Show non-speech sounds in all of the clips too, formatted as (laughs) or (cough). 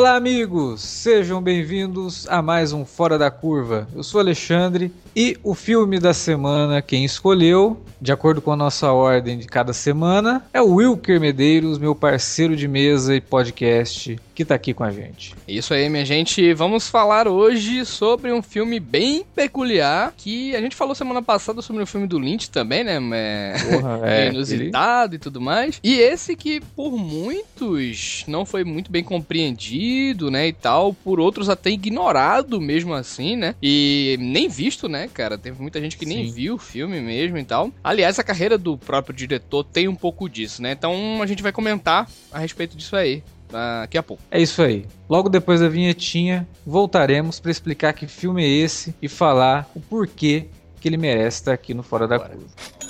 Olá, amigos! Sejam bem-vindos a mais um Fora da Curva. Eu sou Alexandre e o filme da semana, quem escolheu, de acordo com a nossa ordem de cada semana, é o Wilker Medeiros, meu parceiro de mesa e podcast, que tá aqui com a gente. Isso aí, minha gente. Vamos falar hoje sobre um filme bem peculiar que a gente falou semana passada sobre o filme do Lynch também, né? É, Porra, (laughs) é inusitado ele... e tudo mais. E esse que por muitos não foi muito bem compreendido, né? E tal, por outros até ignorado mesmo assim, né? E nem visto, né? né, cara? Teve muita gente que Sim. nem viu o filme mesmo e tal. Aliás, a carreira do próprio diretor tem um pouco disso, né? Então a gente vai comentar a respeito disso aí daqui a pouco. É isso aí. Logo depois da vinhetinha, voltaremos para explicar que filme é esse e falar o porquê que ele merece estar aqui no Fora Bora. da Curva.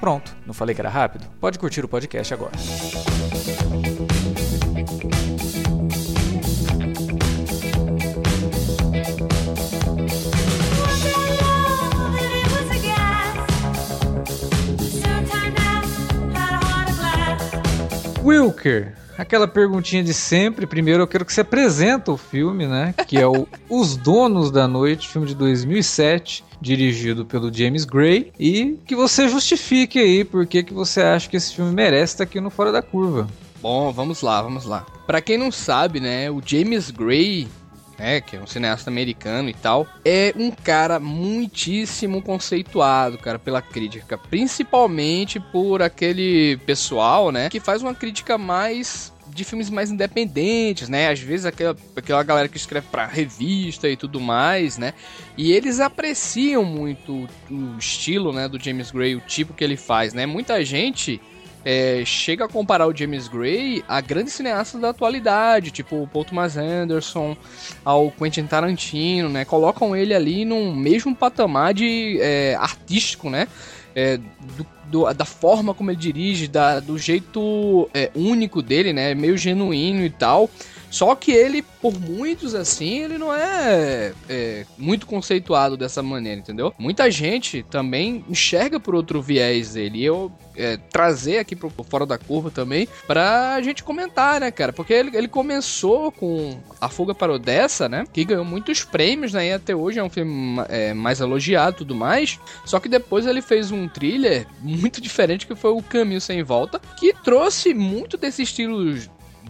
Pronto, não falei que era rápido? Pode curtir o podcast agora. Wilker, aquela perguntinha de sempre. Primeiro eu quero que você apresente o filme, né? Que é o Os Donos da Noite, filme de 2007 dirigido pelo James Gray, e que você justifique aí por que, você acha que esse filme merece estar aqui no Fora da Curva. Bom, vamos lá, vamos lá. Para quem não sabe, né, o James Gray né, que é um cineasta americano e tal, é um cara muitíssimo conceituado, cara, pela crítica, principalmente por aquele pessoal, né, que faz uma crítica mais de filmes mais independentes, né? Às vezes aquela, aquela galera que escreve pra revista e tudo mais, né? E eles apreciam muito o estilo, né, do James Gray, o tipo que ele faz, né? Muita gente é, chega a comparar o James Gray a grandes cineastas da atualidade, tipo o Paul Thomas Anderson, ao Quentin Tarantino, né? Colocam ele ali num mesmo patamar de é, artístico, né? É, do, do, da forma como ele dirige, da, do jeito é, único dele, né? Meio genuíno e tal. Só que ele, por muitos assim, ele não é, é, muito conceituado dessa maneira, entendeu? Muita gente também enxerga por outro viés dele. E eu é, trazer aqui pro Fora da Curva também pra gente comentar, né, cara? Porque ele, ele começou com A Fuga para Odessa, né? Que ganhou muitos prêmios, né? E até hoje é um filme é, mais elogiado e tudo mais. Só que depois ele fez um thriller muito (laughs) diferente que foi O Caminho Sem Volta, que trouxe muito desse estilo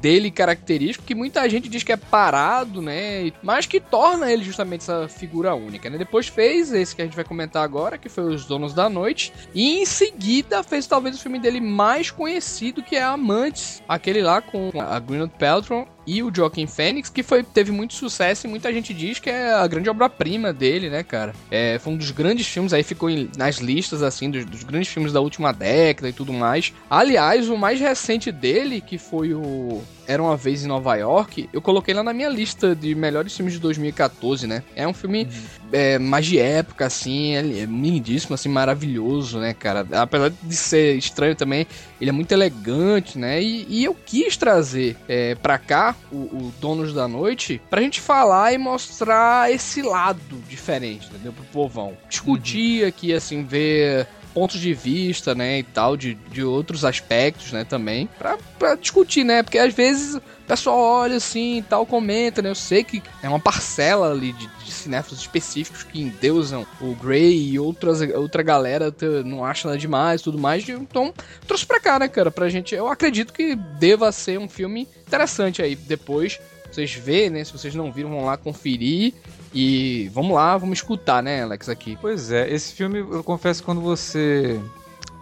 dele característico que muita gente diz que é parado, né? Mas que torna ele justamente essa figura única, né? Depois fez esse que a gente vai comentar agora, que foi Os Donos da Noite, e em seguida fez talvez o filme dele mais conhecido, que é Amantes, aquele lá com a Gwyneth Paltrow e o Joaquin Phoenix, que foi, teve muito sucesso e muita gente diz que é a grande obra-prima dele, né, cara? É, foi um dos grandes filmes, aí ficou em, nas listas, assim, dos, dos, grandes filmes da última década e tudo mais. Aliás, o mais recente dele, que foi o Era Uma Vez em Nova York, eu coloquei lá na minha lista de melhores filmes de 2014, né? É um filme uhum. é, mais de época, assim, é lindíssimo, assim, maravilhoso, né, cara? Apesar de ser estranho também, ele é muito elegante, né? E, e eu quis trazer é, pra cá o, o Donos da Noite pra gente falar e mostrar esse lado diferente, entendeu? Pro povão. Discutir uhum. aqui, assim, ver pontos de vista, né, e tal, de, de outros aspectos, né, também, pra, pra discutir, né, porque às vezes o pessoal olha assim e tal, comenta, né, eu sei que é uma parcela ali de, de cinéfilos específicos que endeusam o Grey e outras, outra galera não acha nada demais tudo mais, então trouxe pra cá, né, cara, pra gente, eu acredito que deva ser um filme interessante aí, depois vocês verem, né, se vocês não viram, vão lá conferir e vamos lá, vamos escutar, né, Alex, aqui. Pois é, esse filme, eu confesso, quando você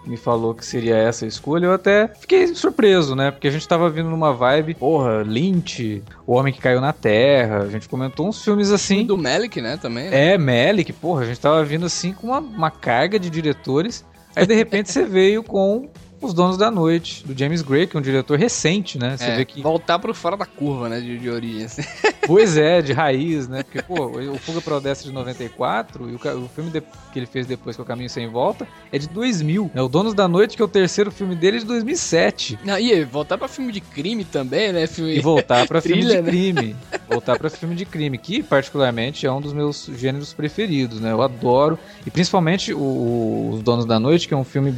me falou que seria essa a escolha, eu até fiquei surpreso, né? Porque a gente tava vindo numa vibe, porra, Lynch, O Homem que Caiu na Terra, a gente comentou uns filmes assim. Do Melick, né, também. Né? É, Melick, porra, a gente tava vindo assim com uma, uma carga de diretores. Aí de repente você veio com os Donos da Noite, do James Gray, que é um diretor recente, né? Você É, vê que. Voltar pro fora da curva, né, de, de origem. assim. (laughs) Pois é, de raiz, né? Porque, pô, o Fuga para Odessa é de 94 e o, o filme de- que ele fez depois, que é o Caminho Sem Volta, é de 2000. É o Donos da Noite, que é o terceiro filme dele, é de 2007. Não, e voltar pra filme de crime também, né? Filme... E voltar pra (laughs) filme Trilha, de né? crime. Voltar pra filme de crime, que particularmente é um dos meus gêneros preferidos, né? Eu adoro. E principalmente o- o- Os Donos da Noite, que é um filme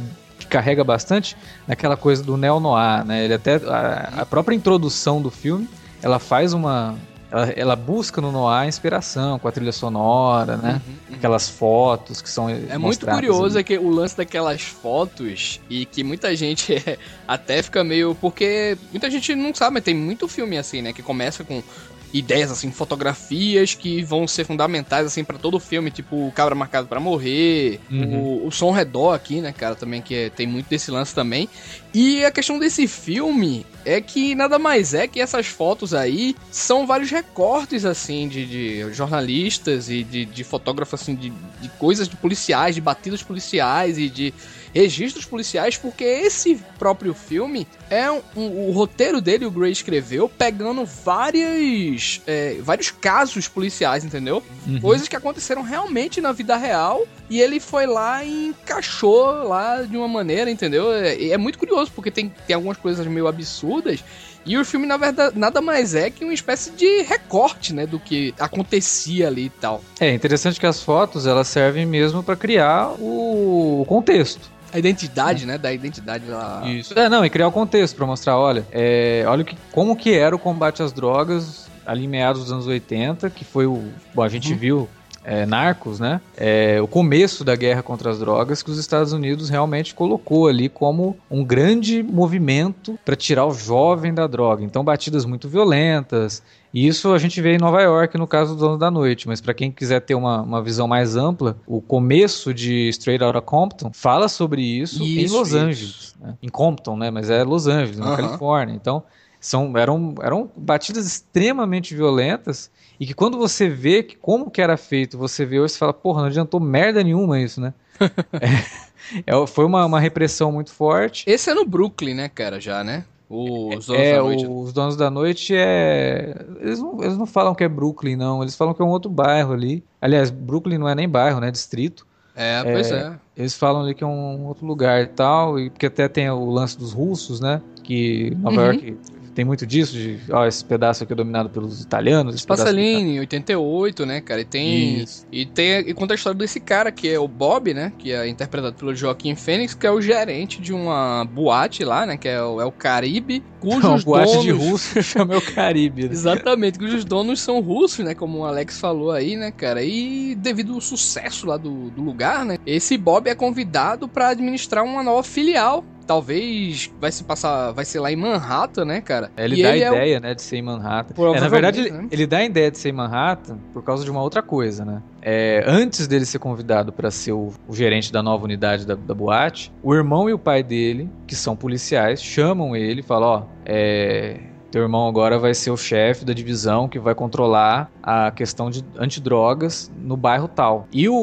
que carrega bastante naquela coisa do neo-noir, né? Ele até... A, a própria introdução do filme, ela faz uma... Ela, ela busca no noir inspiração, com a trilha sonora, né? Aquelas fotos que são Uhum, É muito curioso ali. é que o lance daquelas fotos e que muita gente (laughs) é, até fica meio. Porque muita gente não sabe, mas tem muito filme assim, né? Que começa com ideias, assim, fotografias que vão ser fundamentais, assim, pra todo o filme, tipo o Cabra Marcado pra Morrer, Uhum. o, o Som Redor aqui, né, cara, também, que é- tem muito desse lance também. E a questão desse filme é que nada mais é que essas fotos aí são vários recortes, assim, de, de jornalistas e de, de fotógrafos, assim, de, de coisas de policiais, de batidas policiais e de registros policiais, porque esse próprio filme é um, um- o roteiro dele, o Gray escreveu, pegando várias, é, vários casos policiais, entendeu? Uhum. Coisas que aconteceram realmente na vida real e ele foi lá e encaixou lá de uma maneira, entendeu? É, é muito curioso porque tem, tem algumas coisas meio absurdas e o filme, na verdade, nada mais é que uma espécie de recorte, né, do que acontecia ali e tal. É interessante que as fotos elas servem mesmo para criar o contexto. A identidade, né, da identidade lá. Isso. É, não, e criar o contexto para mostrar, olha, é, olha que, como que era o combate às drogas ali em meados dos anos 80, que foi o. Bom, a gente viu. É, Narcos, né? É, o começo da guerra contra as drogas que os Estados Unidos realmente colocou ali como um grande movimento para tirar o jovem da droga. Então, batidas muito violentas. E isso a gente vê em Nova York no caso do Dono da Noite. Mas para quem quiser ter uma, uma visão mais ampla, o começo de Straight Outta Compton fala sobre isso, em Isso, Los isso. Angeles né? em Compton, né? Mas é Los Angeles, na Aham. Califórnia. Então, são, eram, eram batidas extremamente violentas e que quando você vê que como que era feito, você vê hoje, você fala, porra, não adiantou merda nenhuma isso, né? (laughs) É, é, foi uma, uma repressão muito forte. Esse é no Brooklyn, né, cara, já, né? Os Donos É, da Noite. os Donos da Noite é. Eles não, eles não falam que é Brooklyn, não. Eles falam que é um outro bairro ali. Aliás, Brooklyn não é nem bairro, né? Distrito. É, pois é. Eles falam ali que é um outro lugar e tal, e porque até tem o lance dos russos, né? Que Nova Uhum. York tem muito disso, de ó, esse pedaço aqui é dominado pelos italianos. pedaço ali aqui em 88, né, cara? E tem. Isso. E tem. E conta a história desse cara, que é o Bob, né? Que é interpretado pelo Joaquim Fênix, que é o gerente de uma boate lá, né? Que é o, é o Caribe, (laughs) tá- cujos Não, boate donos. de russo chama o Caribe. né? (laughs) Exatamente, cujos donos são russos, né? Como o Alex falou aí, né, cara? E devido ao sucesso lá do, do lugar, né? Esse Bob é convidado pra administrar uma nova filial. Talvez vai se passar, vai ser lá em Manhattan, né, cara? Ele E dá a é o- ideia, né, de ser em Manhattan. É, na verdade, ele, né? ele dá a ideia de ser em Manhattan por causa de uma outra coisa, né? É, antes dele ser convidado para ser o, o gerente da nova unidade da, da boate, o irmão e o pai dele, que são policiais, chamam ele e falam: Ó, é, teu irmão agora vai ser o chefe da divisão que vai controlar a questão de antidrogas no bairro tal. E o,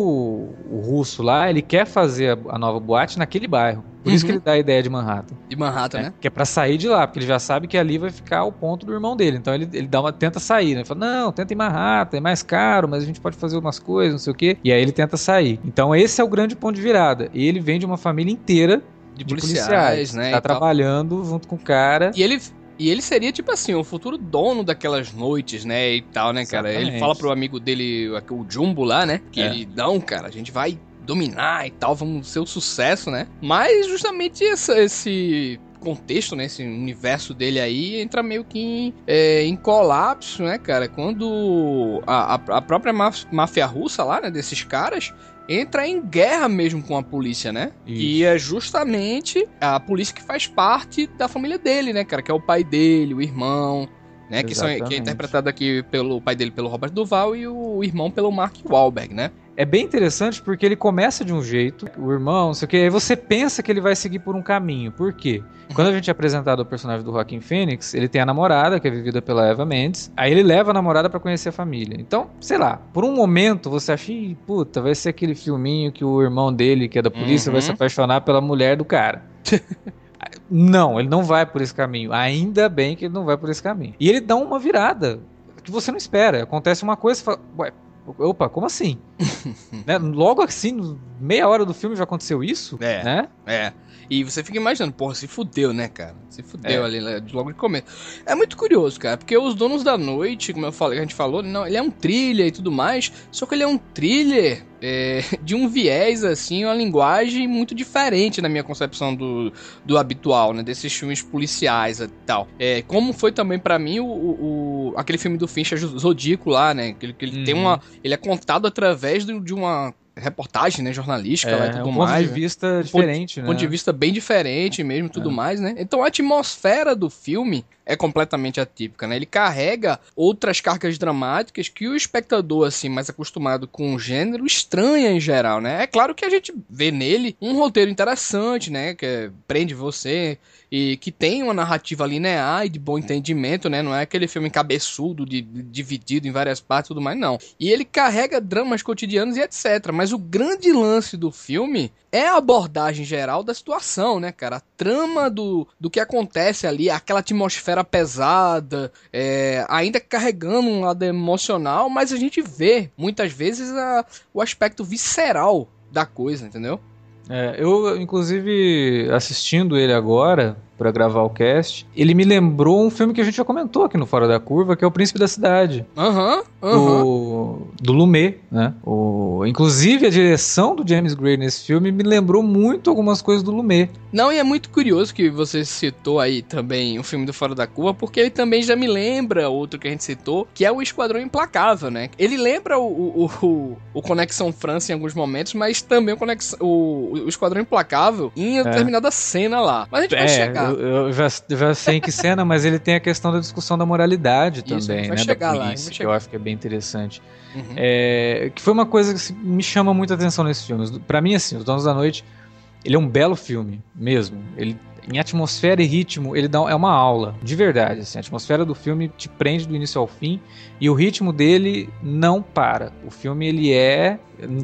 o russo lá, ele quer fazer a, a nova boate naquele bairro. Por isso Uhum. que ele dá a ideia de Manhattan. De Manhattan, né? Que é pra sair de lá, porque ele já sabe que ali vai ficar o ponto do irmão dele. Então ele, ele dá uma, tenta sair, né? Ele fala, não, tenta em Manhattan, é mais caro, mas a gente pode fazer umas coisas, não sei o quê. E aí ele tenta sair. Então esse é o grande ponto de virada. E ele vem de uma família inteira De, de policiais, policiais, né? Tá e tal. trabalhando junto com o cara. E ele, e ele seria, tipo assim, o futuro dono daquelas noites, né? E tal, né, cara? Ele Exatamente. fala pro amigo dele, o Jumbo lá, né? Que É. ele, não, cara, a gente vai dominar e tal, vamos ser o sucesso, né? Mas justamente essa- esse contexto, né? Esse universo dele aí entra meio que em, é, em colapso, né, cara? Quando a, a- própria máf- máfia russa lá, né? Desses caras. Entra em guerra mesmo com a polícia, né? E Isso. é justamente a polícia que faz parte da família dele, né, cara? Que é o pai dele, o irmão, né? Que, são, que é interpretado aqui pelo pai dele pelo Robert Duval e o irmão pelo Mark Wahlberg, né? É bem interessante porque ele começa de um jeito, o irmão, não sei o que, aí você pensa que ele vai seguir por um caminho. Por quê? Quando a gente é apresentado o personagem do Joaquim Fênix, ele tem a namorada, que é vivida pela Eva Mendes, aí ele leva a namorada para conhecer a família. Então, sei lá, por um momento você acha, puta, vai ser aquele filminho que o irmão dele, que é da polícia, uhum. vai se apaixonar pela mulher do cara. (laughs) não, ele não vai por esse caminho. Ainda bem que ele não vai por esse caminho. E ele dá uma virada que você não espera. Acontece uma coisa e fala, ué, Opa, como assim? (laughs) né? Logo assim, meia hora do filme já aconteceu isso? É. Né? É. E você fica imaginando, porra, se fudeu, né, cara? Se fudeu é. ali né, logo de começo. É muito curioso, cara, porque Os Donos da Noite, como eu falei, a gente falou, não, ele é um thriller e tudo mais, só que ele é um thriller é, (laughs) de um viés, assim, uma linguagem muito diferente na minha concepção do, do habitual, né? Desses filmes policiais e tal. É, como foi também para mim o, o, aquele filme do Fincher Zodíaco lá, né? Que, que ele uhum. tem uma. Ele é contado através de uma reportagem, né, jornalística é, lá e tudo um mais. Ponto de né? vista diferente, ponto, né? Ponto de vista bem diferente mesmo, tudo é. mais, né? Então a atmosfera do filme é completamente atípica, né? Ele carrega outras cargas dramáticas que o espectador, assim, mais acostumado com o gênero, estranha em geral, né? É claro que a gente vê nele um roteiro interessante, né? Que prende você e que tem uma narrativa linear e de bom entendimento, né? Não é aquele filme cabeçudo, de, dividido em várias partes e tudo mais, não. E ele carrega dramas cotidianos e etc. Mas o grande lance do filme é a abordagem geral da situação, né, cara? A trama do, do que acontece ali, aquela atmosfera pesada, é, ainda carregando um lado emocional, mas a gente vê muitas vezes a, o aspecto visceral da coisa, entendeu? É, eu, inclusive, assistindo ele agora, para gravar o cast, ele me lembrou um filme que a gente já comentou aqui no Fora da Curva, que é O Príncipe da Cidade. Aham, uhum. Uhum. Do, do Lumet, né? O, inclusive, a direção do James Gray nesse filme me lembrou muito algumas coisas do Lumet. Não, e é muito curioso que você citou aí também o filme do Fora da Curva, porque ele também já me lembra outro que a gente citou, que é o Esquadrão Implacável, né? Ele lembra o, o, o, o Conexão França em alguns momentos, mas também o, Conexão, o, o Esquadrão Implacável em é. determinada cena lá. Mas a gente vai é, chegar eu, eu já, já, sei em que cena, mas ele tem a questão da discussão da moralidade Isso, também, né? Da polícia, lá, que eu acho que é bem interessante. Uhum. É, que foi uma coisa que me chama muita atenção nesse filme. Para mim, assim, Os Donos da Noite, ele é um belo filme, mesmo. Ele em atmosfera e ritmo, ele dá, é uma aula, de verdade. Assim, a atmosfera do filme te prende do início ao fim e o ritmo dele não para. O filme ele é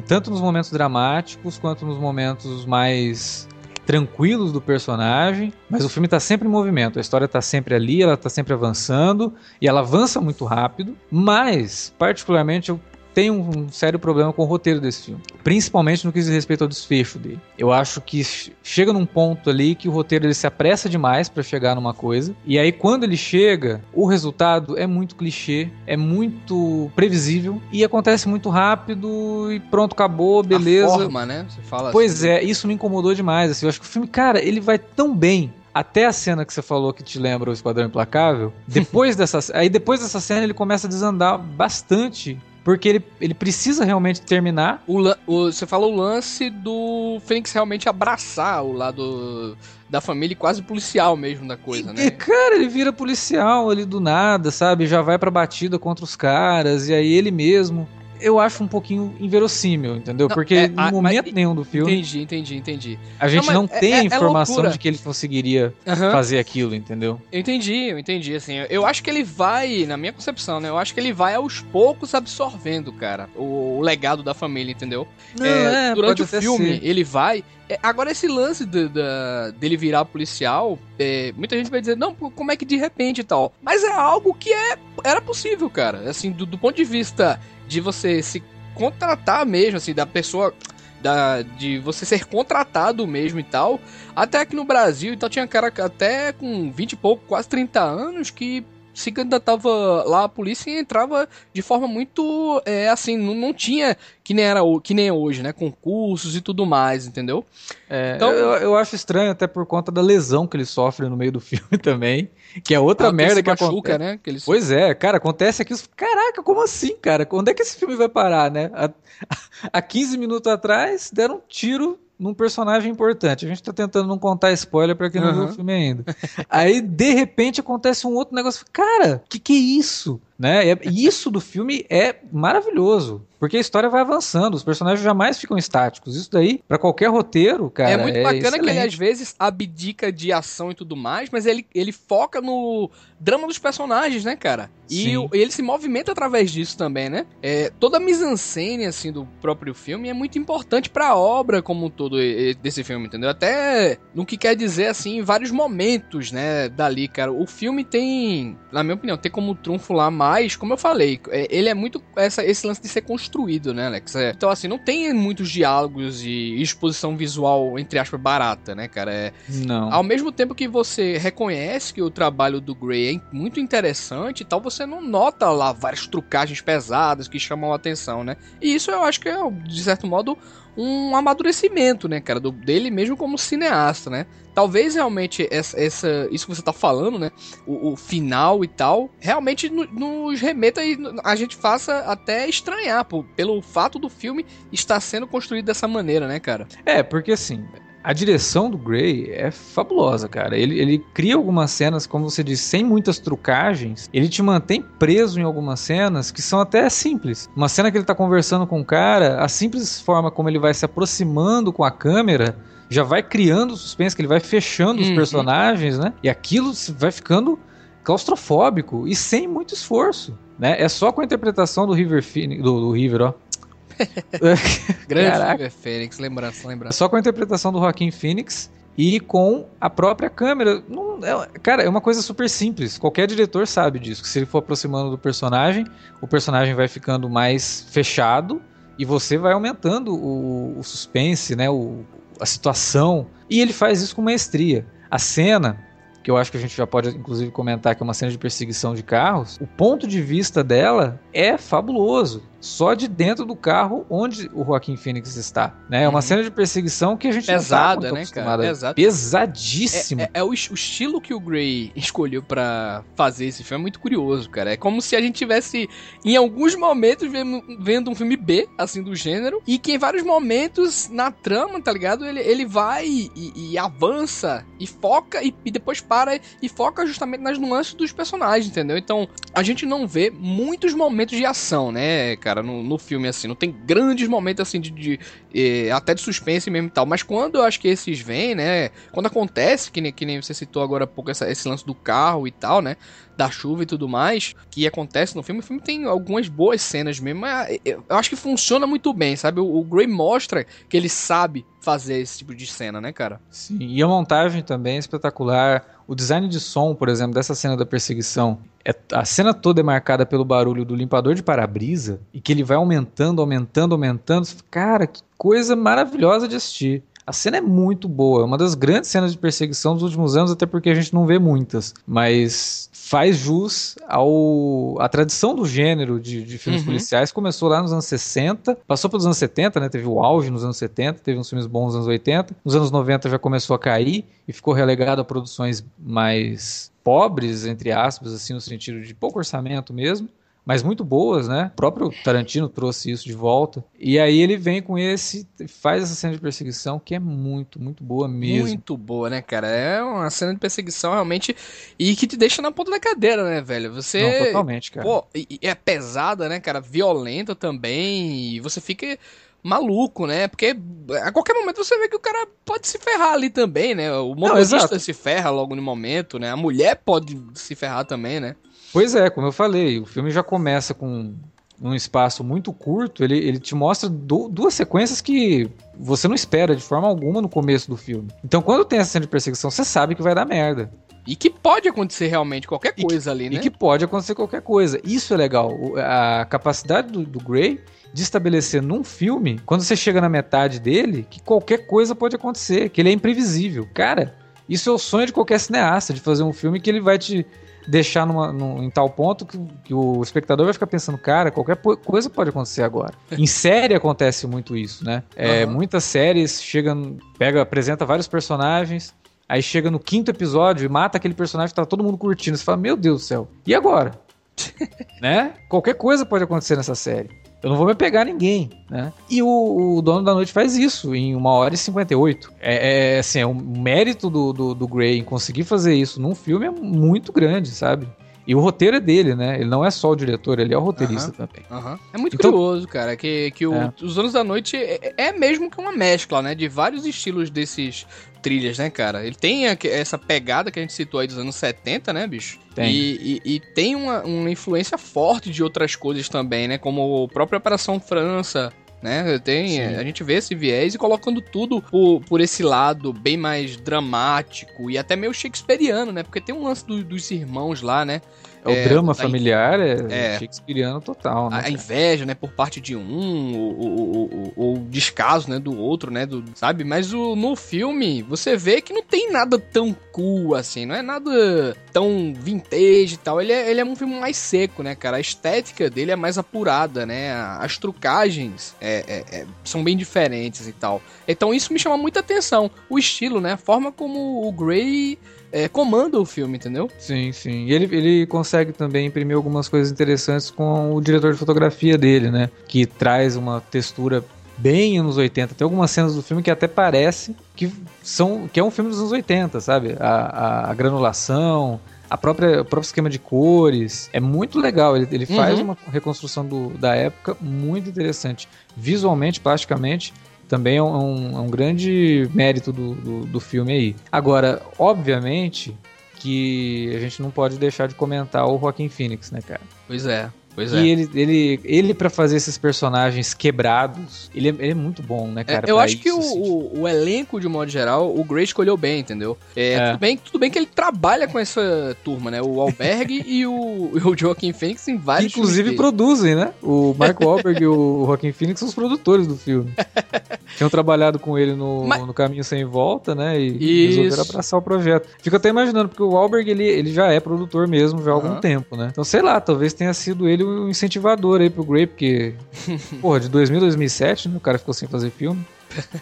tanto nos momentos dramáticos quanto nos momentos mais tranquilos do personagem, mas o filme está sempre em movimento, a história está sempre ali, ela está sempre avançando e ela avança muito rápido, mas particularmente eu tem um, sério problema com o roteiro desse filme. Principalmente no que diz respeito ao desfecho dele. Eu acho que chega num ponto ali que o roteiro ele se apressa demais para chegar numa coisa. E aí, quando ele chega, o resultado é muito clichê, é muito previsível e acontece muito rápido e pronto, acabou, beleza. A forma, né? Você fala pois assim. é, isso me incomodou demais. Assim, eu acho que o filme, cara, ele vai tão bem até a cena que você falou que te lembra o Esquadrão Implacável, depois (laughs) dessa, aí depois dessa cena ele começa a desandar bastante porque ele, ele precisa realmente terminar. O, o, você falou o lance do Fênix realmente abraçar o lado da família quase policial mesmo da coisa, e, né? cara, ele vira policial ali do nada, sabe? Já vai pra batida contra os caras, e aí ele mesmo eu acho um pouquinho inverossímil, entendeu? Não, Porque é, no a, momento mas, nenhum do filme. Entendi, entendi, entendi. A gente não, não tem é, a é informação é de que ele conseguiria uhum. fazer aquilo, entendeu? Eu entendi, eu entendi. Assim, eu acho que ele vai, na minha concepção, né? Eu acho que ele vai aos poucos absorvendo, cara, o, o legado da família, entendeu? Não, é, é durante o filme, ser. ele vai. Agora, esse lance de, dele virar policial, é, muita gente vai dizer, não, como é que de repente e tal. Mas é algo que é, era possível, cara. Assim, do, do ponto de vista de você se contratar mesmo, assim, da pessoa. Da, de você ser contratado mesmo e tal. Até aqui no Brasil, então tinha cara até com 20 e pouco, quase 30 anos, que se candidatava lá a polícia e entrava de forma muito é, assim, não, não tinha que nem era que nem é hoje, né? Concursos e tudo mais, entendeu? É, então eu, eu acho estranho até por conta da lesão que ele sofre no meio do (laughs) filme também, que é outra ah, merda que, que machuca, né? Que. Pois é, cara, acontece aqui, caraca, como assim, cara? Quando é que esse filme vai parar, né? (laughs) Há, há 15 minutos atrás deram um tiro num personagem importante. A gente tá tentando não contar spoiler para quem não viu o filme ainda. (laughs) Aí, de repente, acontece um outro negócio. Cara, que que é isso? Né? E isso do filme é maravilhoso. Porque a história vai avançando, os personagens jamais ficam estáticos. Isso daí, para qualquer roteiro, cara. É muito é bacana excelente. que ele às vezes abdica de ação e tudo mais, mas ele, ele foca no drama dos personagens, né, cara? E o- ele se movimenta através disso também, né? É, toda a mise-en-scène, assim, do próprio filme é muito importante pra obra como um todo desse filme, entendeu? Até no que quer dizer, assim, em vários momentos, né, dali, cara. O filme tem, na minha opinião, tem como trunfo lá mais, como eu falei, é, ele é muito essa, esse lance de ser construído, né, Alex? É, então, assim, não tem muitos diálogos e exposição visual, entre aspas, barata, né, cara? É, Não. ao mesmo tempo que você reconhece que o trabalho do Gray é muito interessante e tal, você não nota lá várias trucagens pesadas que chamam a atenção, né? E isso eu acho que é, de certo modo, um amadurecimento, né, cara, do- dele mesmo como cineasta, né? Talvez realmente essa, essa- isso que você tá falando, né? O, o final e tal, realmente no- nos remeta e a gente faça até estranhar pô, pelo fato do filme estar sendo construído dessa maneira, né, cara? É, porque assim, a direção do Gray é fabulosa, cara. Ele, ele cria algumas cenas, como você disse, sem muitas trucagens. Ele te mantém preso em algumas cenas que são até simples. Uma cena que ele tá conversando com o cara, a simples forma como ele vai se aproximando com a câmera já vai criando suspense, que ele vai fechando os Uhum. personagens, né? E aquilo vai ficando claustrofóbico e sem muito esforço, né? É só com a interpretação do River Phoenix, do, do River, ó. (laughs) Grande Caraca. Phoenix, lembrança, lembrança. Só com a interpretação do Joaquim Phoenix e com a própria câmera. Não, é- cara, é uma coisa super simples. Qualquer diretor sabe disso. Que se ele for aproximando do personagem, o personagem vai ficando mais fechado e você vai aumentando o, o suspense, né? O, a situação. E ele faz isso com maestria. A cena, que eu acho que a gente já pode inclusive comentar que é uma cena de perseguição de carros, o ponto de vista dela é fabuloso. Só de dentro do carro onde o Joaquim Phoenix está. Né? É uma Uhum. cena de perseguição que a gente Pesada, não tá muito né, cara? acostumado a- Pesada. Pesadíssimo. É, é- é o, o estilo que o Gray escolheu pra fazer esse filme é muito curioso, cara. É como se a gente tivesse, em alguns momentos, vendo, vendo um filme B, assim, do gênero, e que em vários momentos, na trama, tá ligado? Ele, ele vai e, e avança, e foca, e, e depois para, e foca justamente nas nuances dos personagens, entendeu? Então, a gente não vê muitos momentos de ação, né, cara, no, no filme, assim. Não tem grandes momentos, assim, de, de eh, até de suspense mesmo e tal. Mas quando eu acho que esses vêm, né, quando acontece, que nem, que nem você citou agora há pouco, essa- esse lance do carro e tal, né? Da chuva e tudo mais, que acontece no filme. O filme tem algumas boas cenas mesmo, mas eu eu acho que funciona muito bem, sabe? O, o Gray mostra que ele sabe fazer esse tipo de cena, né, cara? Sim, e a montagem também é espetacular. O design de som, por exemplo, dessa cena da perseguição, é- a cena toda é marcada pelo barulho do limpador de para-brisa e que ele vai aumentando, aumentando, aumentando. Cara, que coisa maravilhosa de assistir. A cena é muito boa, é uma das grandes cenas de perseguição dos últimos anos, até porque a gente não vê muitas, mas faz jus ao à tradição do gênero de, de filmes Uhum. policiais. Começou lá nos anos 60, passou pelos anos 70, né? Teve o auge nos anos 70, teve uns filmes bons nos anos 80. Nos anos 90 já começou a cair e ficou relegado a produções mais pobres, entre aspas, assim, no sentido de pouco orçamento mesmo. Mas muito boas, né? O próprio Tarantino trouxe isso de volta. E aí ele vem com esse, faz essa cena de perseguição que é muito, muito boa mesmo. Muito boa, né, cara? É uma cena de perseguição realmente e que te deixa na ponta da cadeira, né, velho? Você. Não, totalmente, cara. Pô, é pesada, né, cara? Violenta também. E você fica maluco, né? Porque a qualquer momento você vê que o cara pode se ferrar ali também, né? O motorista exato. se ferra logo no momento, né? A mulher pode se ferrar também, né? Pois é, como eu falei, o filme já começa com um espaço muito curto, ele, ele te mostra du- duas sequências que você não espera de forma alguma no começo do filme. Então, quando tem essa cena de perseguição, você sabe que vai dar merda. E que pode acontecer realmente qualquer E que- coisa ali, né? E que pode acontecer qualquer coisa. Isso é legal. A capacidade do, do Gray de estabelecer num filme, quando você chega na metade dele, que qualquer coisa pode acontecer, que ele é imprevisível. Cara, isso é o sonho de qualquer cineasta, de fazer um filme que ele vai te deixar numa, num- em tal ponto que, que o espectador vai ficar pensando, cara, qualquer coisa pode acontecer agora. (laughs) em série acontece muito isso, né? É, Aham. Muitas séries chegam, pega, apresenta vários personagens, aí chega no quinto episódio e mata aquele personagem que tá todo mundo curtindo. Você fala, meu Deus do céu, e agora? (laughs) né? Qualquer coisa pode acontecer nessa série. Eu não vou me pegar ninguém, né? E o, o Dono da Noite faz isso em 1 hora e 58. É, é assim, é um mérito do, do, do Gray em conseguir fazer isso num filme é muito grande, sabe? E o roteiro é dele, né? Ele não é só o diretor, ele é o roteirista também. É muito então, curioso, cara, que, que o, é. Os Anos da Noite é, é, mesmo que uma mescla, né? De vários estilos desses trilhas, né, cara? Ele tem essa pegada que a gente citou aí dos anos 70, né, bicho? Tem. E, e, e tem uma, uma influência forte de outras coisas também, né? Como a própria Operação França, né? Tem, a gente vê esse viés e colocando tudo por, por esse lado bem mais dramático e até meio shakespeariano, né? Porque tem um lance do, dos irmãos lá, né? É, o é, drama familiar é, é shakespeariano total, né? A, a, inveja, né, por parte de um, o, o, descaso, né, do outro, né, do, sabe? Mas o, no filme, você vê que não tem nada tão cool, assim, não é nada tão vintage e tal. Ele é, ele é um filme mais seco, né, cara? A estética dele é mais apurada, né? As trucagens é, é, é, são bem diferentes e tal. Então isso me chama muita atenção. O estilo, né? A forma como o Grey é, comanda o filme, entendeu? Sim, sim. E ele, ele consegue também imprimir algumas coisas interessantes com o diretor de fotografia dele, né? Que traz uma textura bem anos 80. Tem algumas cenas do filme que até parece que são que é um filme dos anos 80, sabe? A, a, a granulação, a própria, o próprio esquema de cores. É muito legal. Ele, ele faz uhum. uma reconstrução do, da época muito interessante. Visualmente, plasticamente também é um, é um grande mérito do, do, do filme aí. Agora, obviamente que a gente não pode deixar de comentar o Joaquim Phoenix, né, cara? Pois é. Pois e é. ele, ele, ele para fazer esses personagens quebrados, ele é, ele é muito bom, né, cara? É, eu acho isso, que o, assim. o, o, elenco, de modo geral, o Gray escolheu bem, entendeu? É, é. Tudo, bem, tudo bem que ele trabalha com essa turma, né? O Alberg (laughs) e o, o Joaquim Phoenix em vários Inclusive produzem, né? O Mark Wahlberg e o Joaquim Phoenix são os produtores do filme. (laughs) Tinham trabalhado com ele no, Mas... no Caminho Sem Volta, né? E isso. resolveram abraçar o projeto. Fico até imaginando, porque o Wahlberg, ele, ele já é produtor mesmo já há algum tempo, né? Então, sei lá, talvez tenha sido ele um incentivador aí pro Grey, porque, (laughs) porra, de 2000 a 2007, né, o cara ficou sem fazer filme.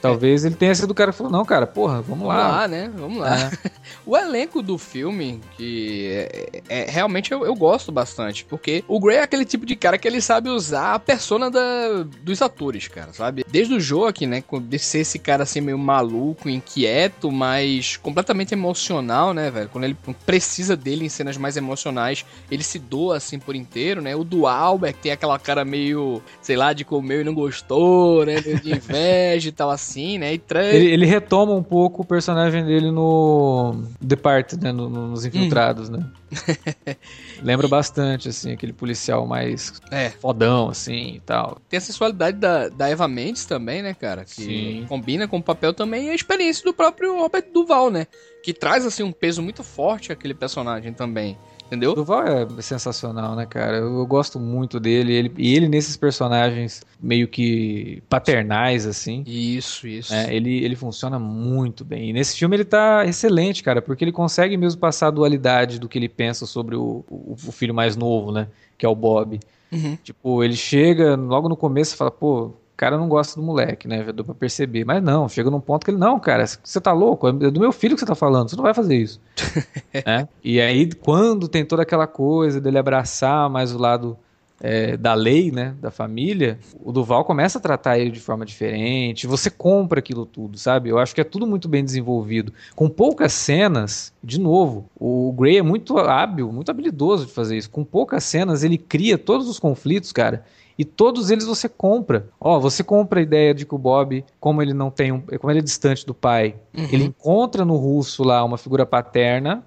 Talvez ele tenha sido o cara que falou, não, cara, porra, vamos lá. Vamos lá, né? Vamos lá. É. (laughs) o elenco do filme, que é, é realmente eu, eu, gosto bastante, porque o Grey é aquele tipo de cara que ele sabe usar a persona da, dos atores, cara, sabe? Desde o Joaquim, né, de ser esse cara assim meio maluco, inquieto, mas completamente emocional, né, velho? Quando ele precisa dele em cenas mais emocionais, ele se doa assim por inteiro, né? O do Albert tem aquela cara meio, sei lá, de comeu e não gostou, né? De inveja tal assim, né? E ele, ele, retoma um pouco o personagem dele no The Part, né? No, nos Infiltrados, hum. né? (laughs) Lembra bastante, assim, aquele policial mais é. fodão, assim, e tal. Tem a sensualidade da, da Eva Mendes também, né, cara? Que Sim. combina com o papel também e a experiência do próprio Robert Duval, né? Que traz, assim, um peso muito forte aquele personagem também. Entendeu? Duval é sensacional, né, cara? Eu, eu gosto muito dele. Ele, e ele nesses personagens meio que paternais, assim. Isso, isso. É, ele, ele funciona muito bem. E nesse filme ele tá excelente, cara, porque ele consegue mesmo passar a dualidade do que ele pensa sobre o, o, o filho mais novo, né? Que é o Bob. Uhum. Tipo, ele chega logo no começo e fala, pô, cara não gosta do moleque, né? Já deu pra perceber. Mas não, chega num ponto que ele, não, cara, você tá louco? É do meu filho que você tá falando, você não vai fazer isso. (laughs) né? E aí, quando tem toda aquela coisa dele abraçar mais o lado é, da lei, né, da família, o Duval começa a tratar ele de forma diferente, você compra aquilo tudo, sabe? Eu acho que é tudo muito bem desenvolvido. Com poucas cenas, de novo, o Gray é muito hábil, muito habilidoso de fazer isso. Com poucas cenas, ele cria todos os conflitos, cara, e todos eles você compra. Ó, você compra a ideia de que o Bob, como ele não tem um, como ele é distante do pai, uhum. ele encontra no russo lá uma figura paterna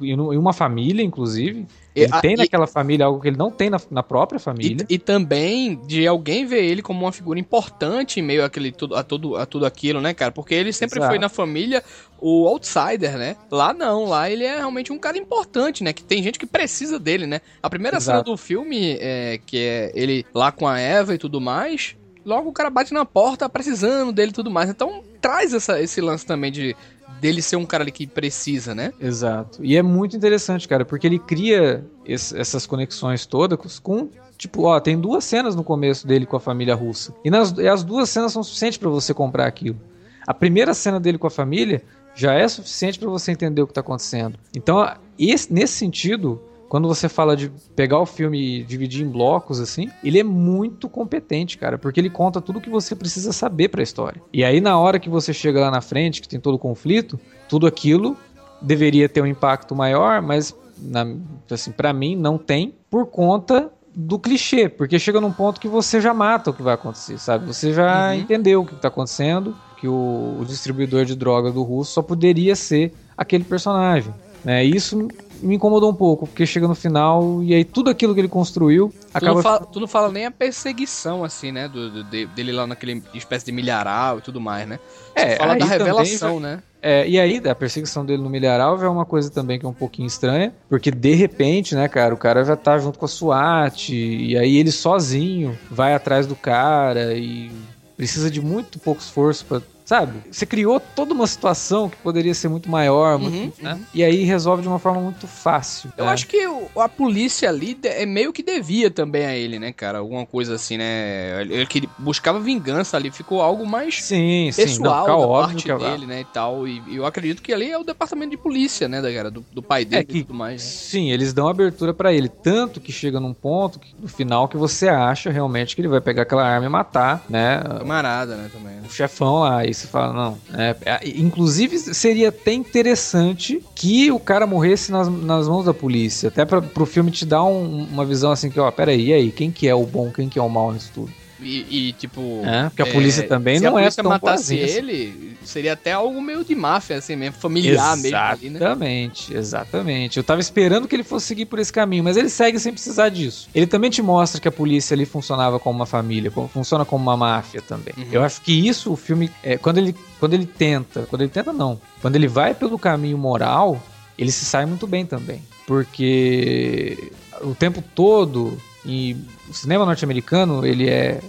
e uma família, inclusive. Ele e, tem naquela família algo que ele não tem na, na própria família. E, e, também de alguém ver ele como uma figura importante em meio àquele, tudo, a, tudo, a tudo aquilo, né, cara? Porque ele sempre Exato. foi na família o outsider, né? Lá não, lá ele é realmente um cara importante, né? Que tem gente que precisa dele, né? A primeira Exato. cena do filme, é, que é ele lá com a Eva e tudo mais, logo o cara bate na porta precisando dele e tudo mais. Então traz essa, esse lance também de dele ser um cara ali que precisa, né? Exato. E é muito interessante, cara, porque ele cria esse, essas conexões todas com Tipo, ó, tem duas cenas no começo dele com a família russa. E, nas, e as duas cenas são suficientes para você comprar aquilo. A primeira cena dele com a família já é suficiente para você entender o que tá acontecendo. Então, esse, nesse sentido, quando você fala de pegar o filme e dividir em blocos, assim, ele é muito competente, cara, porque ele conta tudo o que você precisa saber pra história. E aí, na hora que você chega lá na frente, que tem todo o conflito, tudo aquilo deveria ter um impacto maior, mas na, assim, para mim, não tem, por conta do clichê, porque chega num ponto que você já mata o que vai acontecer, sabe? Você já uhum. entendeu o que está acontecendo, que o, o, distribuidor de droga do russo só poderia ser aquele personagem. Né? Isso me incomodou um pouco, porque chega no final e aí tudo aquilo que ele construiu tu acaba. Não fala, tu não fala nem a perseguição, assim, né? Do, do dele lá naquele espécie de milharal e tudo mais, né? é, fala da revelação, né? É, e aí, a perseguição dele no milharal é uma coisa também que é um pouquinho estranha, porque de repente, né, cara, o cara já tá junto com a SWAT, e aí ele sozinho vai atrás do cara e precisa de muito pouco esforço para Sabe? Você criou toda uma situação que poderia ser muito maior, uhum, muito, né? uhum. e aí resolve de uma forma muito fácil. Eu é. acho que a polícia ali é meio que devia também a ele, né, cara? Alguma coisa assim, né? Ele, ele buscava vingança ali, ficou algo mais sim, pessoal sim. Não, da parte é dele, né, e tal. E, e, eu acredito que ali é o departamento de polícia, né, da cara, do, do pai dele é que, e tudo mais. Né? Sim, eles dão abertura para ele, tanto que chega num ponto que, no final que você acha realmente que ele vai pegar aquela arma e matar, né? Camarada, né, também. Né? O chefão lá, e você fala, não. É, é, inclusive, seria até interessante que o cara morresse nas, nas mãos da polícia. Até pra, pro filme te dar um, uma visão assim que, ó, peraí, e aí? Quem que é o bom, quem que é o mal nisso tudo? E, e, tipo. É, porque a polícia é, também não é tão Se a polícia matasse ele, seria até algo meio de máfia, assim mesmo, familiar exatamente, mesmo. Exatamente, né? exatamente. Eu tava esperando que ele fosse seguir por esse caminho, mas ele segue sem precisar disso. Ele também te mostra que a polícia ali funcionava como uma família, como, funciona como uma máfia também. Uhum. Eu acho que isso o filme. É, quando, ele, quando ele tenta. Quando ele tenta, não. Quando ele vai pelo caminho moral, ele se sai muito bem também. Porque o tempo todo e o cinema norte-americano, ele é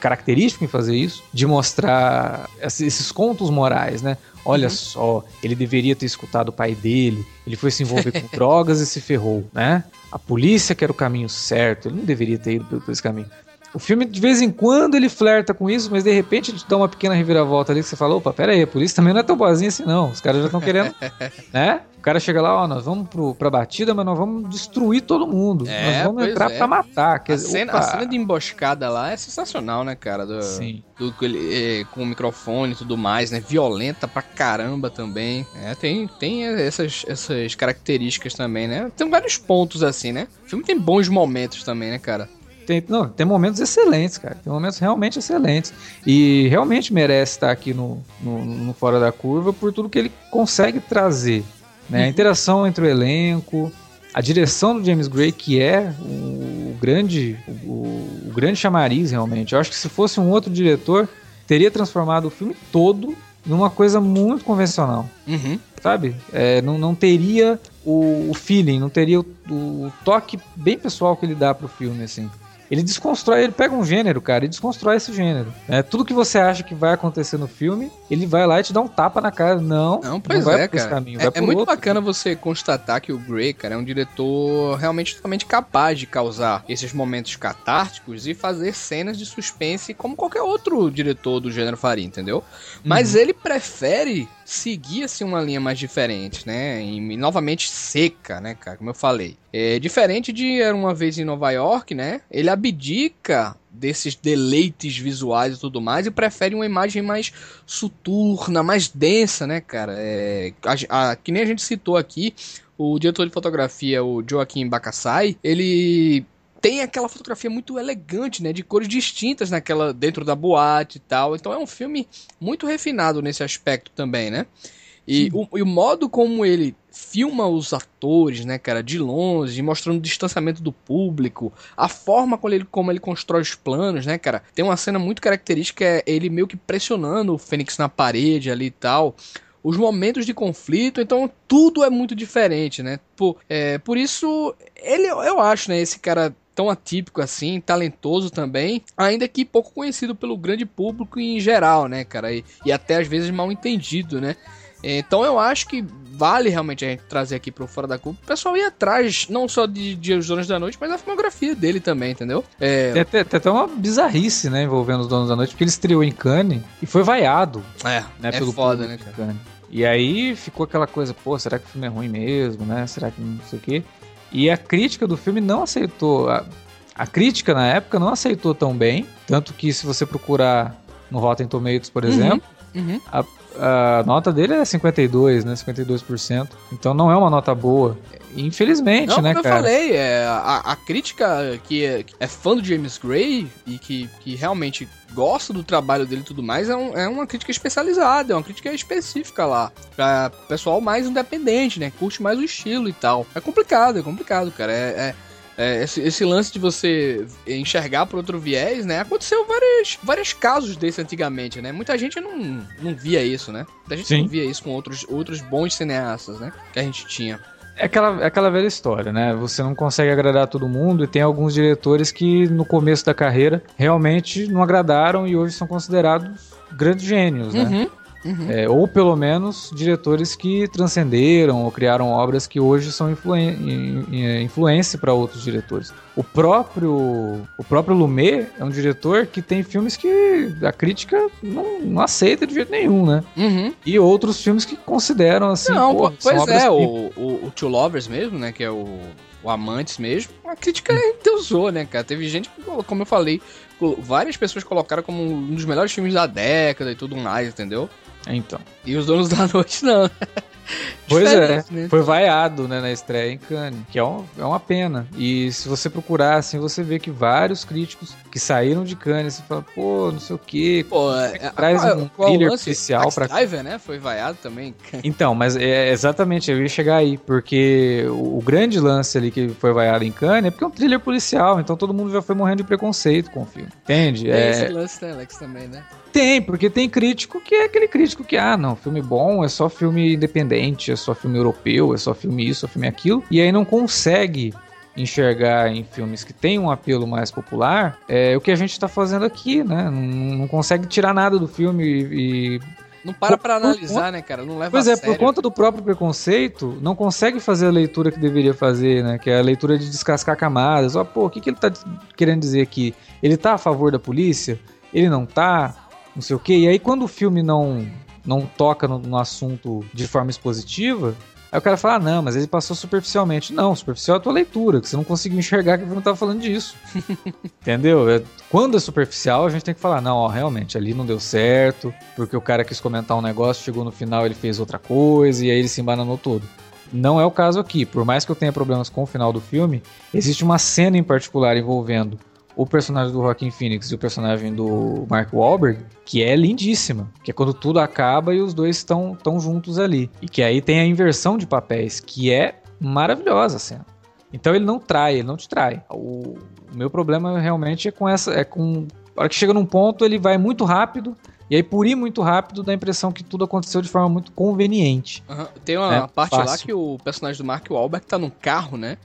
característico em fazer isso, de mostrar esses contos morais, né? Olha uhum. só, ele deveria ter escutado o pai dele, ele foi se envolver com (laughs) drogas e se ferrou, né? A polícia que era o caminho certo, ele não deveria ter ido por esse caminho. O filme, de vez em quando, ele flerta com isso, mas de repente ele dá uma pequena reviravolta ali que você fala: opa, pera aí, a polícia também não é tão boazinha assim, não. Os caras já estão querendo, (laughs) né? O cara chega lá, ó, nós vamos pro, pra batida, mas nós vamos destruir todo mundo. É, nós vamos entrar é. pra matar. Quer a, dizer, cena, a cena de emboscada lá é sensacional, né, cara? Do, Sim. Do, é, com o microfone e tudo mais, né? Violenta pra caramba também. É, tem, tem essas, essas características também, né? Tem vários pontos assim, né? O filme tem bons momentos também, né, cara? Tem, não, tem momentos excelentes, cara. Tem momentos realmente excelentes. E realmente merece estar aqui no, no, no Fora da Curva por tudo que ele consegue trazer. Né? A interação entre o elenco, a direção do James Gray, que é o, grande, o, o, grande chamariz realmente. Eu acho que se fosse um outro diretor, teria transformado o filme todo numa coisa muito convencional. Uhum. Sabe? É, não, não teria o, o feeling, não teria o, o, toque bem pessoal que ele dá pro filme, assim. Ele desconstrói, ele pega um gênero, cara, e desconstrói esse gênero. É, tudo que você acha que vai acontecer no filme, ele vai lá e te dá um tapa na cara. Não, não, pois não vai é, cara. caminho. É, é muito outro. bacana você constatar que o Gray, cara, é um diretor realmente totalmente capaz de causar esses momentos catárticos e fazer cenas de suspense como qualquer outro diretor do gênero faria, entendeu? Mas uhum. ele prefere seguia assim uma linha mais diferente, né? E, novamente seca, né, cara? Como eu falei. É diferente de Era uma vez em Nova York, né? Ele abdica desses deleites visuais e tudo mais e prefere uma imagem mais suturna, mais densa, né, cara? É, a, a, que nem a gente citou aqui, o diretor de fotografia, o Joaquim Bacassai, ele tem aquela fotografia muito elegante, né, de cores distintas naquela dentro da boate e tal. Então é um filme muito refinado nesse aspecto também, né? E o, e o, modo como ele filma os atores, né, cara, de longe, mostrando o distanciamento do público, a forma como ele, como ele constrói os planos, né, cara. Tem uma cena muito característica, é ele meio que pressionando o Fênix na parede ali e tal os momentos de conflito, então tudo é muito diferente, né? Por, é, por isso, ele, eu acho, né, esse cara tão atípico assim, talentoso também, ainda que pouco conhecido pelo grande público em geral, né, cara? E, e até às vezes mal entendido, né? Então eu acho que vale realmente a gente trazer aqui pro Fora da Curva o pessoal ir atrás, não só de, Os Donos da Noite, mas da filmografia dele também, entendeu? É... Tem, até, tem até uma bizarrice, né, envolvendo Os Donos da Noite, porque ele estreou em Cannes e foi vaiado. É, né, é pelo foda, né, cara? E aí ficou aquela coisa, pô, será que o filme é ruim mesmo, né? Será que não sei o quê? E a crítica do filme não aceitou. A, a crítica na época não aceitou tão bem. Tanto que se você procurar no Rotten Tomatoes, por uhum, exemplo, uhum. A, a nota dele é 52, né? 52%. Então não é uma nota boa. Infelizmente, Não, né, como cara? eu falei, é, a, a crítica que é, que é fã do James Gray e que, que realmente gosta do trabalho dele e tudo mais, é, um- é uma crítica especializada, é uma crítica específica lá. Pra pessoal mais independente, né? Curte mais o estilo e tal. É complicado, é complicado, cara. É, é- é, esse, esse lance de você enxergar por outro viés, né? Aconteceu vários, vários casos desse antigamente, né? Muita gente não, não via isso, né? Muita gente Sim. não via isso com outros, outros bons cineastas, né? Que a gente tinha. É aquela, é aquela velha história, né? Você não consegue agradar todo mundo e tem alguns diretores que no começo da carreira realmente não agradaram e hoje são considerados grandes gênios, né? Uhum, uhum. É, ou pelo menos diretores que transcenderam ou criaram obras que hoje são influen in- influência para outros diretores. O próprio o próprio Lumet é um diretor que tem filmes que a crítica não, não aceita de jeito nenhum, né? Uhum. E outros filmes que consideram assim, Não, pô, pois é, o, o, o Two Lovers mesmo, né, que é o, o Amantes mesmo, a crítica endeusou, né, cara? Teve gente que, como eu falei, várias pessoas colocaram como um dos melhores filmes da década e tudo mais, entendeu? Então. E os Donos (laughs) da Noite não. Pois é, né? foi vaiado né, na estreia em Cannes, que é, um- é uma pena. E se você procurar, assim, você vê que vários críticos que saíram de Cannes, você fala, pô, não sei o quê. Pô, é, é, Traz qual- um qual thriller lance? policial Taxi pra- Driver, né, foi vaiado também. Então, mas é exatamente, eu ia chegar aí, porque o, o grande lance ali que foi vaiado em Cannes é porque é um thriller policial, então todo mundo já foi morrendo de preconceito com o filme, entende? Tem É, esse lance, né, Alex, também, né? Tem, porque tem crítico que é aquele crítico que, ah, não, filme bom é só filme independente, é só filme europeu, é só filme isso, é filme aquilo, e aí não consegue enxergar em filmes que têm um apelo mais popular é o que a gente tá fazendo aqui, né? Não, não consegue tirar nada do filme e. Não para por analisar, né, cara? Não leva Pois a é, sério. por conta do próprio preconceito, não consegue fazer a leitura que deveria fazer, né? Que é a leitura de descascar camadas. Ó, pô, o que, que ele tá querendo dizer aqui? Ele tá a favor da polícia? Ele não tá? Não sei o quê. E aí, quando o filme não, não toca no, no assunto de forma expositiva, aí o cara fala, ah, não, mas ele passou superficialmente. Não, superficial é a tua leitura, que você não conseguiu enxergar que o filme tava falando disso. (laughs) Entendeu? É- Quando é superficial, a gente tem que falar, não, ó, realmente, ali não deu certo, porque o cara quis comentar um negócio, chegou no final, ele fez outra coisa, e aí ele se embananou todo. Não é o caso aqui. Por mais que eu tenha problemas com o final do filme, existe uma cena em particular envolvendo o personagem do Joaquin Phoenix e o personagem do Mark Wahlberg, que é lindíssima. Que é quando tudo acaba e os dois estão tão juntos ali. E que aí tem a inversão de papéis, que é maravilhosa a cena. Então ele não trai, ele não te trai. O, o meu problema realmente é com essa. É com. A hora que chega num ponto, ele vai muito rápido. E aí, por ir muito rápido, dá a impressão que tudo aconteceu de forma muito conveniente. Aham. Tem uma É, parte lá fácil. que o personagem do Mark Wahlberg tá num carro, né?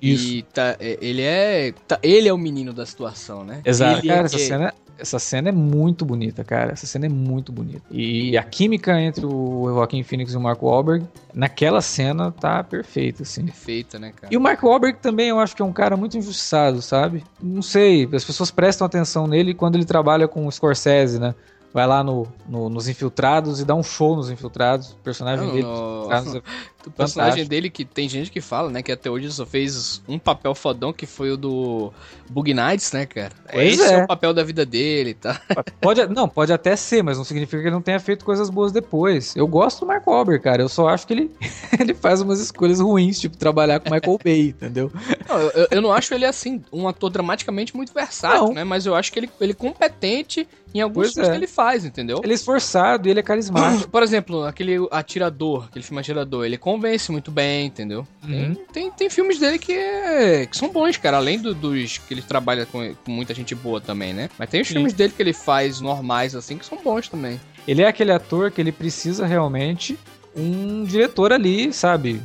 Isso. E tá, é, ele é. tá- ele é o menino da situação, né? Exato. Ele cara, é- essa cena, essa cena é muito bonita, cara. Essa cena é muito bonita. E a química entre o Joaquin Phoenix e o Mark Wahlberg, naquela cena, tá perfeita, assim. Perfeita, né, cara? E o Mark Wahlberg também, eu acho que é um cara muito injustiçado, sabe? Não sei, as pessoas prestam atenção nele quando ele trabalha com o Scorsese, né? Vai lá no, no- nos Infiltrados e dá um show nos Infiltrados. O personagem Não, dele. No- Infiltrados é O personagem Fantástico. dele, que tem gente que fala, né, que até hoje só fez um papel fodão, que foi o do Bug Nights, né, cara? Pois Esse é. é. o papel da vida dele, tá? Pode, não, pode até ser, mas não significa que ele não tenha feito coisas boas depois. Eu gosto do Mark Wahlberg, cara. Eu só acho que ele, (laughs) ele faz umas escolhas ruins, tipo trabalhar com Michael Bay, entendeu? Não, eu, eu não acho ele, assim, um ator dramaticamente muito versátil, Não. né? Mas eu acho que ele, ele é competente em alguns Pois filmes é. que ele faz, entendeu? Ele é esforçado e ele é carismático. Por exemplo, aquele Atirador, aquele filme Atirador, ele convence muito bem, entendeu? Tem, Uhum. tem, tem filmes dele que, é- que são bons, cara, além do- dos que ele trabalha com, com muita gente boa também, né? Mas tem os Sim. filmes dele que ele faz normais, assim, que são bons também. Ele é aquele ator que ele precisa realmente um diretor ali, sabe?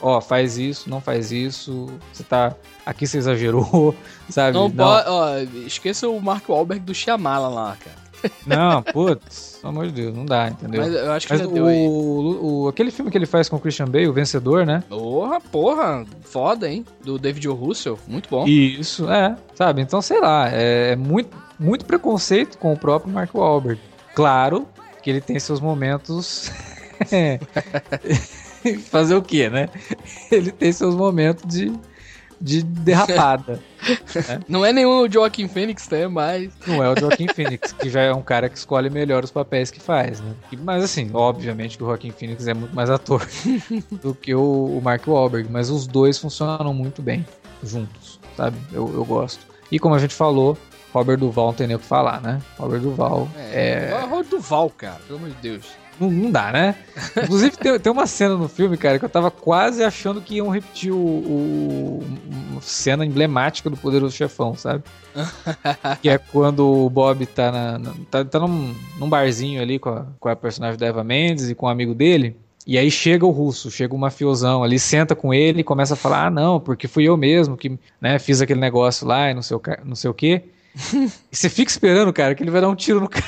Ó, faz isso, não faz isso. Você tá. Aqui você exagerou, (laughs) sabe? Não, Não, pode, ó, esqueça o Mark Wahlberg do Shyamala lá, cara. não putz, pelo amor de Deus, não dá, entendeu? Mas eu acho que Mas já o, deu aí. o- aquele filme que ele faz com o Christian Bale, o Vencedor, né? Porra, porra, foda, hein? Do David O. Russell, muito bom. Isso, é, sabe? Então, sei lá, é, é muito, muito preconceito com o próprio Mark Wahlberg. Claro que ele tem seus momentos. (laughs) Fazer o quê, né? Ele tem seus momentos de, de derrapada. É. Não é nenhum Joaquim Phoenix, né? Mas. Não é o Joaquim Phoenix, que já é um cara que escolhe melhor os papéis que faz, né? Mas assim, obviamente que o Joaquim Phoenix é muito mais ator (laughs) do que o Mark Wahlberg, mas os dois funcionam muito bem juntos, sabe? Eu, eu gosto. E como a gente falou, Robert Duval não tem nem o que falar, né? Robert Duval é. é... Robert Duval, cara, pelo amor de Deus. Não, não dá, né? Inclusive, tem, tem, uma cena no filme, cara, que eu tava quase achando que iam repetir o, o uma cena emblemática do Poderoso Chefão, sabe? (laughs) que é quando o Bob tá, na, na tá, tá num, num, barzinho ali com a, com a personagem da Eva Mendes e com um amigo dele. E aí chega o russo, chega o mafiosão ali, senta com ele e começa a falar: ah, não, porque fui eu mesmo que né, fiz aquele negócio lá e não sei o, não sei o quê. (laughs) e você fica esperando, cara, que ele vai dar um tiro no cara.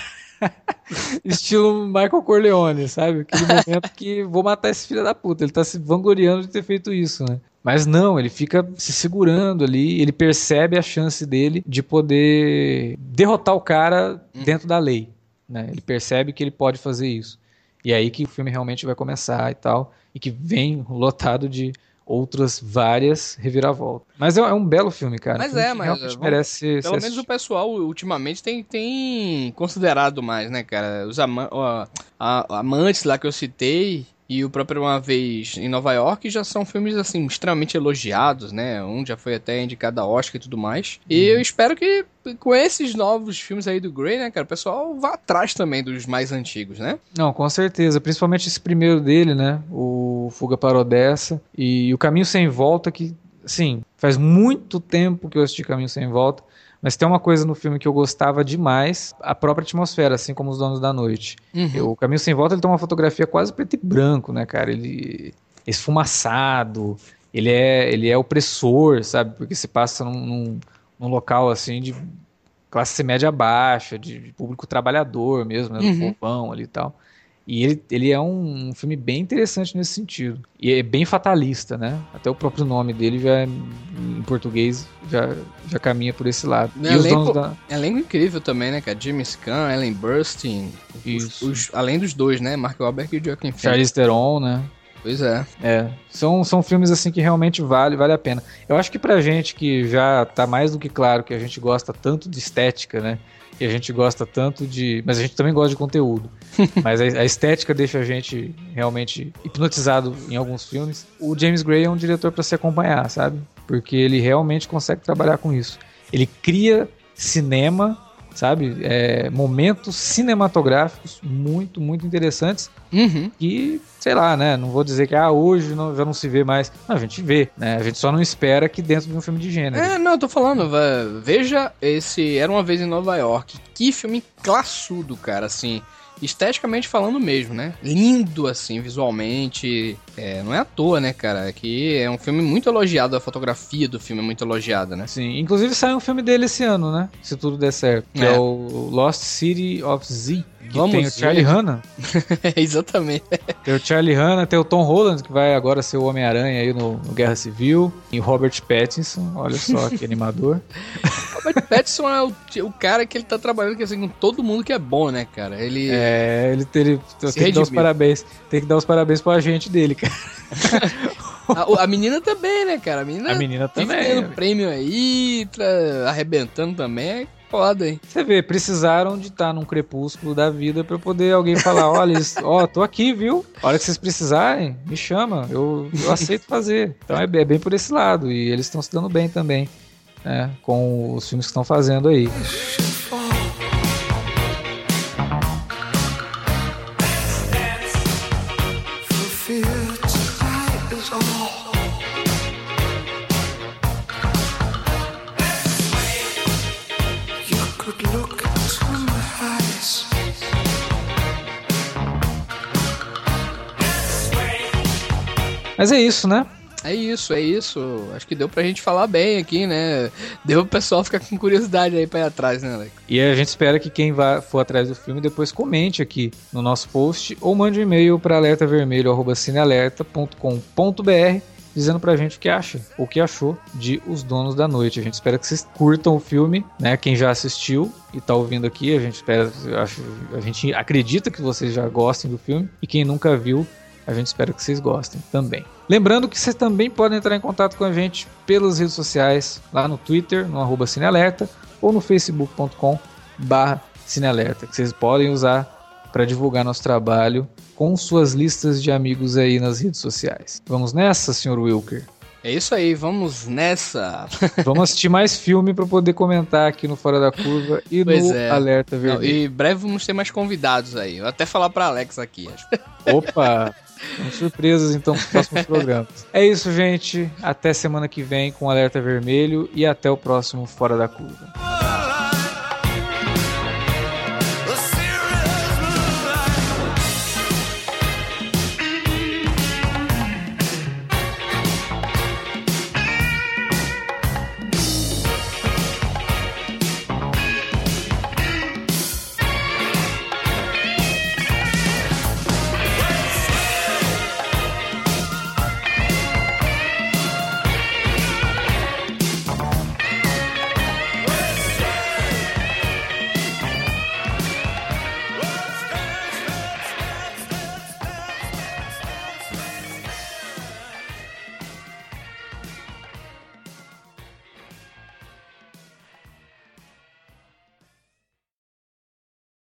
(laughs) Estilo Michael Corleone, sabe? Aquele momento que vou matar esse filho da puta. Ele tá se vangloriando de ter feito isso, né? Mas não, ele fica se segurando ali, ele percebe a chance dele de poder derrotar o cara dentro da lei. Né? Ele percebe que ele pode fazer isso. E é aí que o filme realmente vai começar e tal, e que vem lotado de outras várias reviravoltas. Mas é, é, um belo filme, cara. Mas é, mas realmente merece ser, pelo menos o pessoal ultimamente tem, tem considerado mais, né, cara? Os ama ó, a, amantes lá que eu citei e o próprio Uma Vez em Nova York já são filmes, assim, extremamente elogiados, né? Um já foi até indicado a Oscar e tudo mais. E uhum. eu espero que com esses novos filmes aí do Grey, né, cara, o pessoal vá atrás também dos mais antigos, né? Não, com certeza. Principalmente esse primeiro dele, né? O Fuga para Odessa e o Caminho Sem Volta, que, assim, faz muito tempo que eu assisti Caminho Sem Volta. Mas tem uma coisa no filme que eu gostava demais, a própria atmosfera, assim como Os Donos da Noite. Uhum. o Caminho Sem Volta ele tem uma fotografia quase preto e branco, né, cara? Ele é esfumaçado, ele é, ele é opressor, sabe? Porque se passa num, num, num local assim de classe média baixa, de, de público trabalhador mesmo, né, do uhum. povão ali e tal. E ele, ele é um, um, filme bem interessante nesse sentido. E é bem fatalista, né? Até o próprio nome dele já, em português, já, já caminha por esse lado. É, e elenco, os donos da... elenco incrível também, né, cara? James Caan, Ellen Burstyn. Os, os, além dos dois, né? Mark Wahlberg e Joaquin Phoenix. Charlize Theron, né? Pois é. É. São, são filmes assim que realmente vale, vale a pena. Eu acho que pra gente que já tá mais do que claro que a gente gosta tanto de estética, né? que a gente gosta tanto de. Mas a gente também gosta de conteúdo. (laughs) mas a, a, estética deixa a gente realmente hipnotizado em alguns filmes. O James Gray é um diretor para se acompanhar, sabe? Porque ele realmente consegue trabalhar com isso. Ele cria cinema sabe? É, momentos cinematográficos muito, muito interessantes. Uhum. E, sei lá, né? Não vou dizer que ah, hoje não, já não se vê mais. Não, a gente vê, né? A gente só não espera que dentro de um filme de gênero. É, não, eu tô falando, veja esse Era uma vez em Nova York. Que filme classudo, cara, assim esteticamente falando mesmo, né? Lindo, assim, visualmente. É, não é à toa, né, cara? Que é um filme muito elogiado, a fotografia do filme é muito elogiada, né? Sim, inclusive saiu um filme dele esse ano, né? Se tudo der certo. Que é, é o Lost City of Z. Vamos tem o Charlie Hanna. (laughs) Exatamente. Tem o Charlie Hanna, tem o Tom Holland, que vai agora ser o Homem-Aranha aí no, no, Guerra Civil. E o Robert Pattinson, olha só que (laughs) animador. Robert Pattinson é o, o, cara que ele tá trabalhando assim, com todo mundo que é bom, né, cara? Ele. É, ele, ele tem que dar os parabéns. Tem que dar os parabéns pro agente dele, cara. (laughs) a, a, menina também, né, cara? A menina, a menina também. Ganhando prêmio aí, tá arrebentando também foda, hein? Você vê, precisaram de estar num crepúsculo da vida para poder alguém falar: olha, (laughs) ó, tô aqui, viu? A hora que vocês precisarem, me chama, eu, eu aceito fazer. Então é, é bem por esse lado. E eles estão se dando bem também, né? Com os filmes que estão fazendo aí. Mas é isso, né? É isso, é isso. Acho que deu pra gente falar bem aqui, né? Deu pro pessoal ficar com curiosidade aí pra ir atrás, né, Alex? E a gente espera que quem vá, for atrás do filme depois comente aqui no nosso post ou mande um e-mail para alertavermelho.cinealerta.com.br dizendo pra gente o que acha, o que achou de Os Donos da Noite. A gente espera que vocês curtam o filme, né? Quem já assistiu e tá ouvindo aqui, a gente espera, a gente acredita que vocês já gostem do filme e quem nunca viu, A gente espera que vocês gostem também. Lembrando que vocês também podem entrar em contato com a gente pelas redes sociais, lá no Twitter, no arroba Cinealerta, ou no facebook.com barra Cinealerta, que vocês podem usar para divulgar nosso trabalho com suas listas de amigos aí nas redes sociais. Vamos nessa, senhor Wilker? É isso aí, vamos nessa. (laughs) Vamos assistir mais filme para poder comentar aqui no Fora da Curva e Pois no é. Alerta Não, Vermelho. e breve vamos ter mais convidados aí. Vou até falar pra Alex aqui. acho. Opa! (laughs) Surpresas então para os próximos (laughs) programas. É isso, gente. Até semana que vem com Alerta Vermelho e até o próximo Fora da Curva.